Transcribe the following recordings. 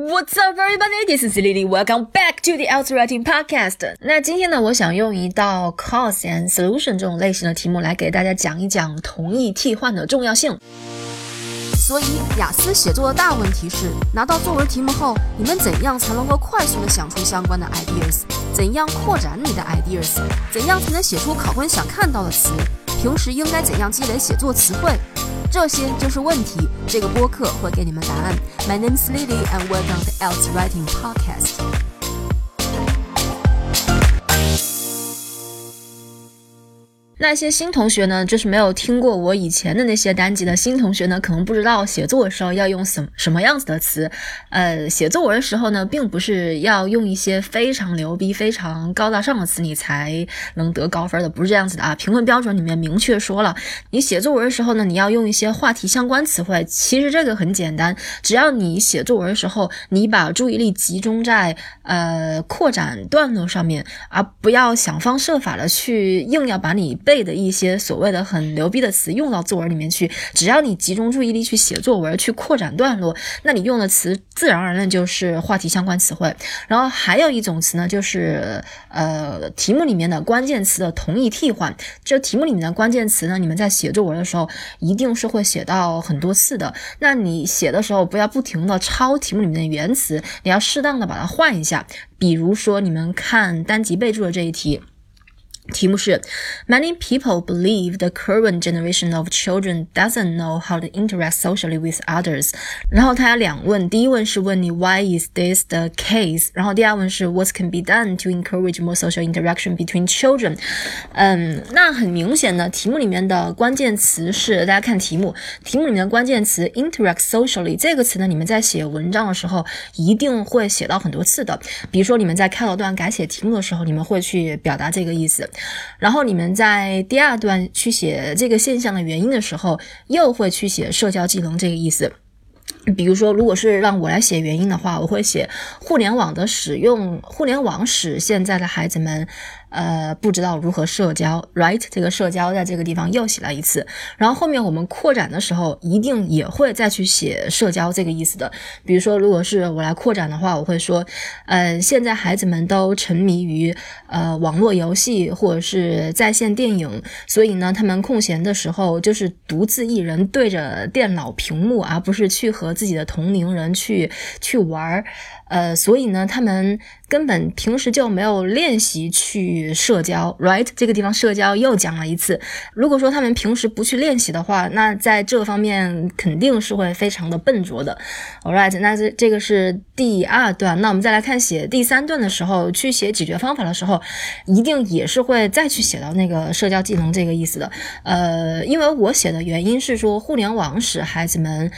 What's up, everybody? This is Lily. Welcome back to the Out Writing Podcast. 那今天呢，我想用一道 cause and solution 这种类型的题目来给大家讲一讲同义替换的重要性。所以，雅思写作的大问题是，拿到作文题目后，你们怎样才能够快速的想出相关的 ideas？怎样扩展你的 ideas？怎样才能写出考官想看到的词？平时应该怎样积累写作词汇？这些就是问题。这个播客会给你们答案。My name is Lily, and welcome to Else Writing Podcast. 那些新同学呢，就是没有听过我以前的那些单集的新同学呢，可能不知道写作的时候要用什什么样子的词。呃，写作文的时候呢，并不是要用一些非常牛逼、非常高大上的词，你才能得高分的，不是这样子的啊。评分标准里面明确说了，你写作文的时候呢，你要用一些话题相关词汇。其实这个很简单，只要你写作文的时候，你把注意力集中在呃扩展段落上面，而不要想方设法的去硬要把你。背的一些所谓的很牛逼的词用到作文里面去，只要你集中注意力去写作文，去扩展段落，那你用的词自然而然就是话题相关词汇。然后还有一种词呢，就是呃题目里面的关键词的同义替换。这题目里面的关键词呢，你们在写作文的时候一定是会写到很多次的。那你写的时候不要不停的抄题目里面的原词，你要适当的把它换一下。比如说你们看单集备注的这一题。题目是：Many people believe the current generation of children doesn't know how to interact socially with others。然后它有两问，第一问是问你 Why is this the case？然后第二问是 What can be done to encourage more social interaction between children？嗯，那很明显的，题目里面的关键词是大家看题目，题目里面的关键词 interact socially 这个词呢，你们在写文章的时候一定会写到很多次的。比如说你们在开头段改写题目的时候，你们会去表达这个意思。然后你们在第二段去写这个现象的原因的时候，又会去写社交技能这个意思。比如说，如果是让我来写原因的话，我会写互联网的使用，互联网使现在的孩子们。呃，不知道如何社交，right？这个社交在这个地方又写了一次，然后后面我们扩展的时候，一定也会再去写社交这个意思的。比如说，如果是我来扩展的话，我会说，呃，现在孩子们都沉迷于呃网络游戏或者是在线电影，所以呢，他们空闲的时候就是独自一人对着电脑屏幕，而不是去和自己的同龄人去去玩儿。呃，所以呢，他们根本平时就没有练习去与社交，right？这个地方社交又讲了一次。如果说他们平时不去练习的话，那在这方面肯定是会非常的笨拙的 All right，那这这个是第二段。那我们再来看写第三段的时候，去写解决方法的时候，一定也是会再去写到那个社交技能这个意思的。呃，因为我写的原因是说，互联网使孩子们。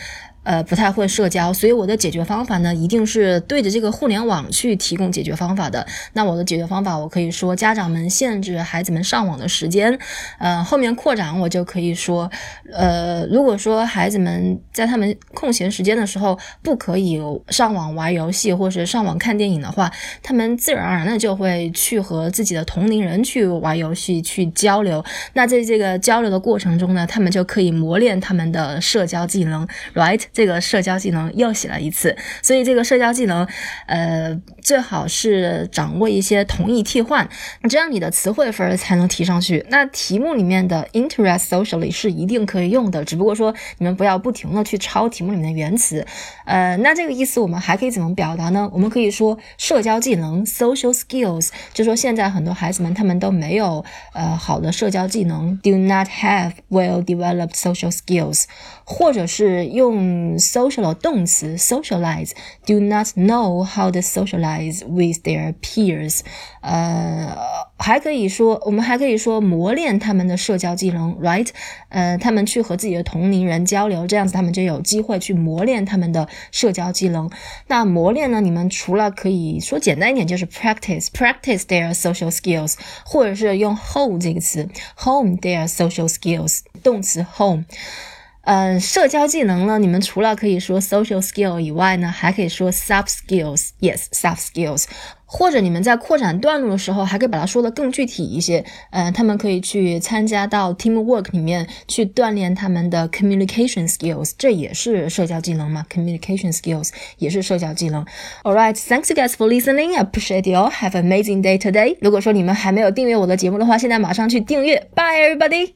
呃，不太会社交，所以我的解决方法呢，一定是对着这个互联网去提供解决方法的。那我的解决方法，我可以说家长们限制孩子们上网的时间。呃，后面扩展我就可以说，呃，如果说孩子们在他们空闲时间的时候不可以上网玩游戏或是上网看电影的话，他们自然而然的就会去和自己的同龄人去玩游戏去交流。那在这个交流的过程中呢，他们就可以磨练他们的社交技能，right？这个社交技能又写了一次，所以这个社交技能，呃，最好是掌握一些同义替换，这样你的词汇分才能提上去。那题目里面的 interest socially 是一定可以用的，只不过说你们不要不停的去抄题目里面的原词。呃，那这个意思我们还可以怎么表达呢？我们可以说社交技能 social skills，就说现在很多孩子们他们都没有呃好的社交技能，do not have well developed social skills，或者是用。Social 动词 socialize do not know how to socialize with their peers。呃，还可以说，我们还可以说磨练他们的社交技能，right？呃，他们去和自己的同龄人交流，这样子他们就有机会去磨练他们的社交技能。那磨练呢？你们除了可以说简单一点，就是 practice，practice their social skills，或者是用 home 这个词，home their social skills，动词 home。嗯，社交技能呢，你们除了可以说 social skill 以外呢，还可以说 sub skills，yes，sub skills，。或者你们在扩展段落的时候，还可以把它说的更具体一些。嗯，他们可以去参加到 teamwork 里面去锻炼他们的 communication skills，这也是社交技能嘛？communication skills 也是社交技能。All right, thanks you guys for listening，appreciate you all. Have amazing day today. 如果说你们还没有订阅我的节目的话，现在马上去订阅。Bye everybody.